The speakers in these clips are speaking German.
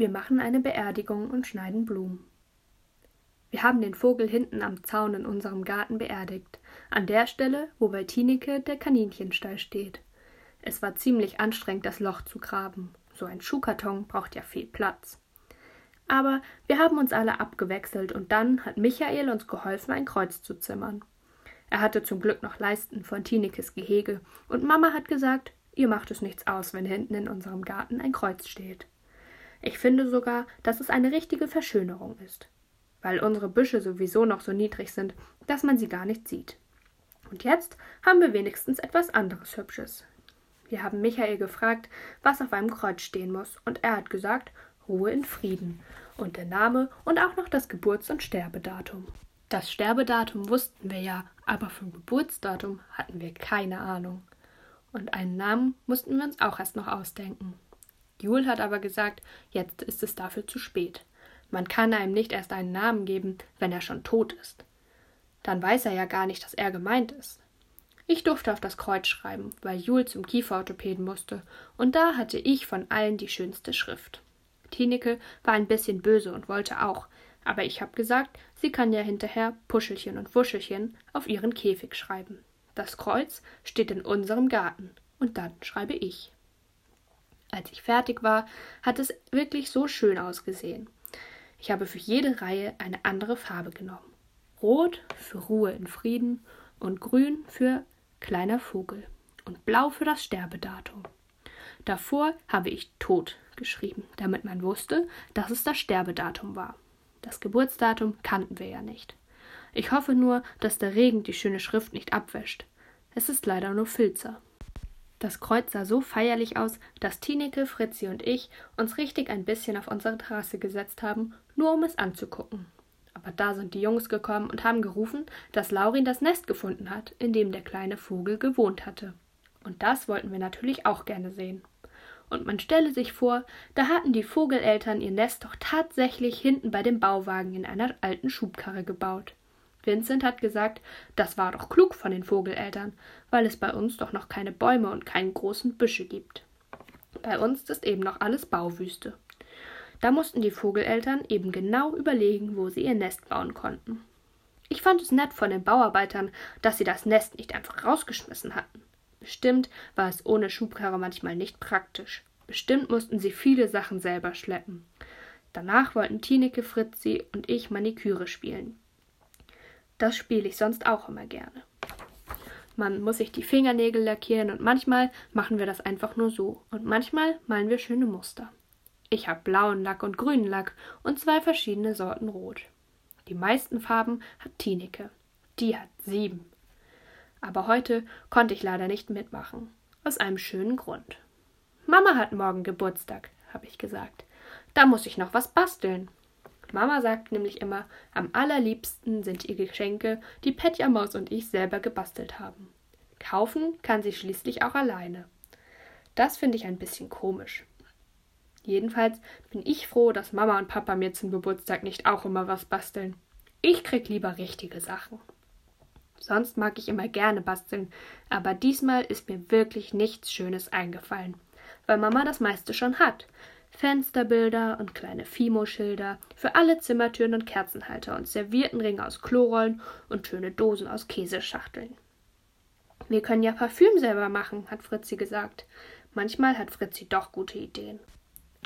Wir machen eine Beerdigung und schneiden Blumen. Wir haben den Vogel hinten am Zaun in unserem Garten beerdigt, an der Stelle, wo bei Tineke der Kaninchenstall steht. Es war ziemlich anstrengend, das Loch zu graben. So ein Schuhkarton braucht ja viel Platz. Aber wir haben uns alle abgewechselt und dann hat Michael uns geholfen, ein Kreuz zu zimmern. Er hatte zum Glück noch Leisten von Tinekes Gehege und Mama hat gesagt, ihr macht es nichts aus, wenn hinten in unserem Garten ein Kreuz steht. Ich finde sogar, dass es eine richtige Verschönerung ist, weil unsere Büsche sowieso noch so niedrig sind, dass man sie gar nicht sieht. Und jetzt haben wir wenigstens etwas anderes Hübsches. Wir haben Michael gefragt, was auf einem Kreuz stehen muss, und er hat gesagt, Ruhe in Frieden und der Name und auch noch das Geburts- und Sterbedatum. Das Sterbedatum wussten wir ja, aber vom Geburtsdatum hatten wir keine Ahnung. Und einen Namen mussten wir uns auch erst noch ausdenken. Jul hat aber gesagt, jetzt ist es dafür zu spät. Man kann einem nicht erst einen Namen geben, wenn er schon tot ist. Dann weiß er ja gar nicht, dass er gemeint ist. Ich durfte auf das Kreuz schreiben, weil Jul zum Kieferorthopäden musste, und da hatte ich von allen die schönste Schrift. Tineke war ein bisschen böse und wollte auch, aber ich hab gesagt, sie kann ja hinterher Puschelchen und Wuschelchen auf ihren Käfig schreiben. Das Kreuz steht in unserem Garten, und dann schreibe ich. Als ich fertig war, hat es wirklich so schön ausgesehen. Ich habe für jede Reihe eine andere Farbe genommen. Rot für Ruhe in Frieden und grün für kleiner Vogel und blau für das Sterbedatum. Davor habe ich tot geschrieben, damit man wusste, dass es das Sterbedatum war. Das Geburtsdatum kannten wir ja nicht. Ich hoffe nur, dass der Regen die schöne Schrift nicht abwäscht. Es ist leider nur Filzer. Das Kreuz sah so feierlich aus, dass Tineke, Fritzi und ich uns richtig ein bisschen auf unsere Terrasse gesetzt haben, nur um es anzugucken. Aber da sind die Jungs gekommen und haben gerufen, dass Laurin das Nest gefunden hat, in dem der kleine Vogel gewohnt hatte. Und das wollten wir natürlich auch gerne sehen. Und man stelle sich vor, da hatten die Vogeleltern ihr Nest doch tatsächlich hinten bei dem Bauwagen in einer alten Schubkarre gebaut. Vincent hat gesagt, das war doch klug von den Vogeleltern, weil es bei uns doch noch keine Bäume und keine großen Büsche gibt. Bei uns ist eben noch alles Bauwüste. Da mussten die Vogeleltern eben genau überlegen, wo sie ihr Nest bauen konnten. Ich fand es nett von den Bauarbeitern, dass sie das Nest nicht einfach rausgeschmissen hatten. Bestimmt war es ohne Schubkarre manchmal nicht praktisch. Bestimmt mussten sie viele Sachen selber schleppen. Danach wollten Tineke, Fritzi und ich Maniküre spielen. Das spiele ich sonst auch immer gerne. Man muss sich die Fingernägel lackieren und manchmal machen wir das einfach nur so und manchmal malen wir schöne Muster. Ich habe blauen Lack und grünen Lack und zwei verschiedene Sorten Rot. Die meisten Farben hat Tineke. Die hat sieben. Aber heute konnte ich leider nicht mitmachen. Aus einem schönen Grund. Mama hat morgen Geburtstag, habe ich gesagt. Da muss ich noch was basteln. Mama sagt nämlich immer, am allerliebsten sind ihr Geschenke, die Petja Maus und ich selber gebastelt haben. Kaufen kann sie schließlich auch alleine. Das finde ich ein bisschen komisch. Jedenfalls bin ich froh, dass Mama und Papa mir zum Geburtstag nicht auch immer was basteln. Ich krieg lieber richtige Sachen. Sonst mag ich immer gerne basteln, aber diesmal ist mir wirklich nichts Schönes eingefallen, weil Mama das meiste schon hat. Fensterbilder und kleine Fimo-Schilder für alle Zimmertüren und Kerzenhalter und Serviertenringe aus Klorollen und schöne Dosen aus Käseschachteln. Wir können ja Parfüm selber machen, hat Fritzi gesagt. Manchmal hat Fritzi doch gute Ideen.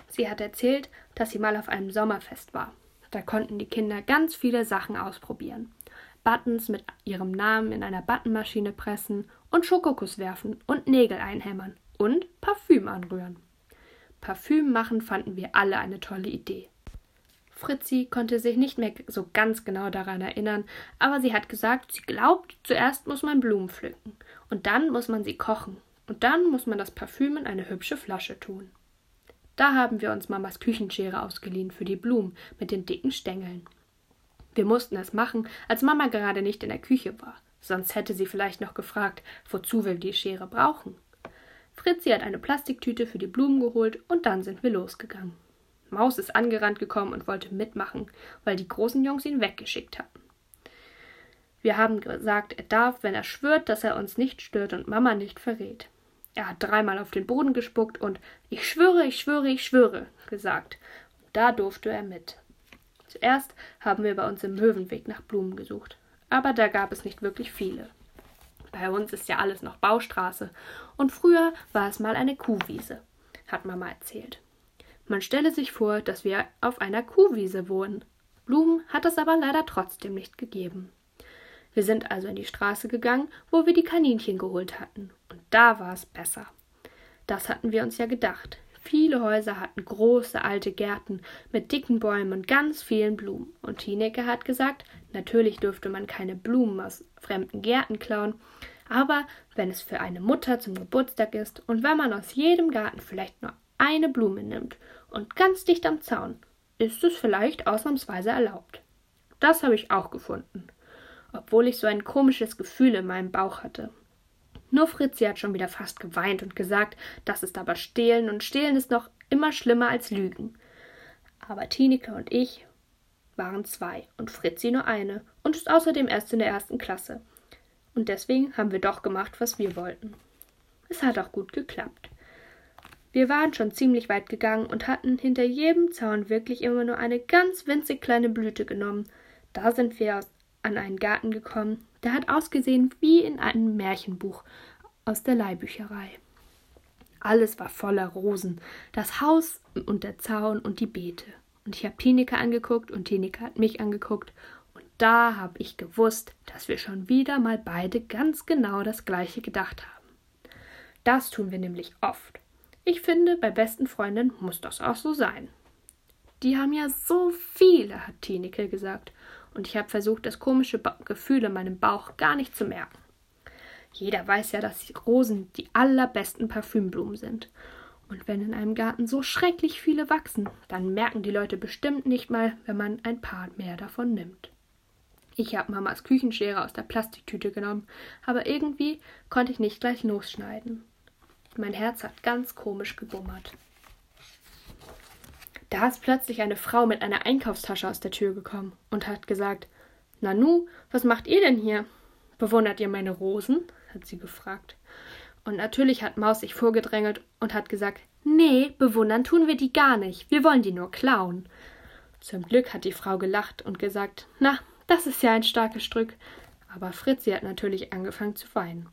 Sie hat erzählt, dass sie mal auf einem Sommerfest war. Da konnten die Kinder ganz viele Sachen ausprobieren. Buttons mit ihrem Namen in einer Buttonmaschine pressen und Schokokuss werfen und Nägel einhämmern und Parfüm anrühren. Parfüm machen fanden wir alle eine tolle Idee. Fritzi konnte sich nicht mehr so ganz genau daran erinnern, aber sie hat gesagt, sie glaubt, zuerst muss man Blumen pflücken und dann muss man sie kochen und dann muss man das Parfüm in eine hübsche Flasche tun. Da haben wir uns Mamas Küchenschere ausgeliehen für die Blumen mit den dicken Stängeln. Wir mussten es machen, als Mama gerade nicht in der Küche war, sonst hätte sie vielleicht noch gefragt, wozu wir die Schere brauchen. Fritzi hat eine Plastiktüte für die Blumen geholt und dann sind wir losgegangen. Maus ist angerannt gekommen und wollte mitmachen, weil die großen Jungs ihn weggeschickt hatten. Wir haben gesagt, er darf, wenn er schwört, dass er uns nicht stört und Mama nicht verrät. Er hat dreimal auf den Boden gespuckt und ich schwöre, ich schwöre, ich schwöre gesagt. da durfte er mit. Zuerst haben wir bei uns im Möwenweg nach Blumen gesucht, aber da gab es nicht wirklich viele. Bei uns ist ja alles noch Baustraße und früher war es mal eine Kuhwiese, hat Mama erzählt. Man stelle sich vor, dass wir auf einer Kuhwiese wohnen. Blumen hat es aber leider trotzdem nicht gegeben. Wir sind also in die Straße gegangen, wo wir die Kaninchen geholt hatten, und da war es besser. Das hatten wir uns ja gedacht. Viele Häuser hatten große alte Gärten mit dicken Bäumen und ganz vielen Blumen. Und Tineke hat gesagt, natürlich dürfte man keine Blumen aus fremden Gärten klauen, aber wenn es für eine Mutter zum Geburtstag ist und wenn man aus jedem Garten vielleicht nur eine Blume nimmt und ganz dicht am Zaun, ist es vielleicht ausnahmsweise erlaubt. Das habe ich auch gefunden, obwohl ich so ein komisches Gefühl in meinem Bauch hatte. Nur Fritzi hat schon wieder fast geweint und gesagt, das ist aber Stehlen und Stehlen ist noch immer schlimmer als Lügen. Aber Tineke und ich waren zwei und Fritzi nur eine und ist außerdem erst in der ersten Klasse. Und deswegen haben wir doch gemacht, was wir wollten. Es hat auch gut geklappt. Wir waren schon ziemlich weit gegangen und hatten hinter jedem Zaun wirklich immer nur eine ganz winzig kleine Blüte genommen. Da sind wir an einen Garten gekommen, der hat ausgesehen wie in einem Märchenbuch aus der Leihbücherei. Alles war voller Rosen, das Haus und der Zaun und die Beete. Und ich habe Tineke angeguckt und Tineke hat mich angeguckt da habe ich gewusst, dass wir schon wieder mal beide ganz genau das gleiche gedacht haben. Das tun wir nämlich oft. Ich finde, bei besten Freundinnen muss das auch so sein. Die haben ja so viele, hat Tineke gesagt, und ich habe versucht, das komische ba Gefühl in meinem Bauch gar nicht zu merken. Jeder weiß ja, dass Rosen die allerbesten Parfümblumen sind. Und wenn in einem Garten so schrecklich viele wachsen, dann merken die Leute bestimmt nicht mal, wenn man ein paar mehr davon nimmt. Ich habe Mamas Küchenschere aus der Plastiktüte genommen, aber irgendwie konnte ich nicht gleich losschneiden. Mein Herz hat ganz komisch gebummert. Da ist plötzlich eine Frau mit einer Einkaufstasche aus der Tür gekommen und hat gesagt: Nanu, was macht ihr denn hier? Bewundert ihr meine Rosen? hat sie gefragt. Und natürlich hat Maus sich vorgedrängelt und hat gesagt: Nee, bewundern tun wir die gar nicht. Wir wollen die nur klauen. Zum Glück hat die Frau gelacht und gesagt: Na, das ist ja ein starkes Stück. Aber Fritzi hat natürlich angefangen zu weinen.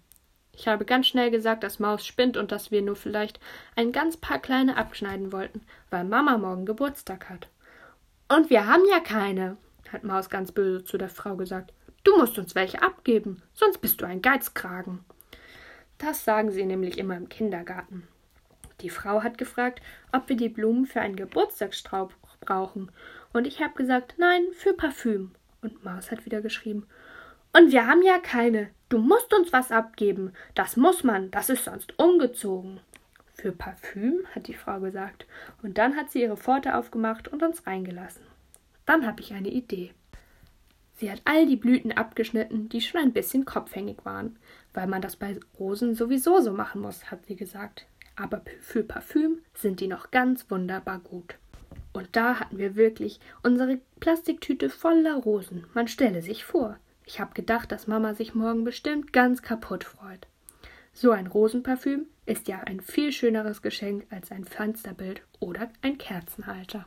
Ich habe ganz schnell gesagt, dass Maus spinnt und dass wir nur vielleicht ein ganz paar kleine abschneiden wollten, weil Mama morgen Geburtstag hat. Und wir haben ja keine, hat Maus ganz böse zu der Frau gesagt. Du musst uns welche abgeben, sonst bist du ein Geizkragen. Das sagen sie nämlich immer im Kindergarten. Die Frau hat gefragt, ob wir die Blumen für einen Geburtstagsstrauch brauchen, und ich habe gesagt, nein, für Parfüm. Und Maus hat wieder geschrieben. Und wir haben ja keine. Du musst uns was abgeben. Das muss man. Das ist sonst ungezogen. Für Parfüm, hat die Frau gesagt. Und dann hat sie ihre Pforte aufgemacht und uns reingelassen. Dann habe ich eine Idee. Sie hat all die Blüten abgeschnitten, die schon ein bisschen kopfhängig waren, weil man das bei Rosen sowieso so machen muss, hat sie gesagt. Aber für Parfüm sind die noch ganz wunderbar gut. Und da hatten wir wirklich unsere Plastiktüte voller Rosen. Man stelle sich vor. Ich habe gedacht, dass Mama sich morgen bestimmt ganz kaputt freut. So ein Rosenparfüm ist ja ein viel schöneres Geschenk als ein Fensterbild oder ein Kerzenhalter.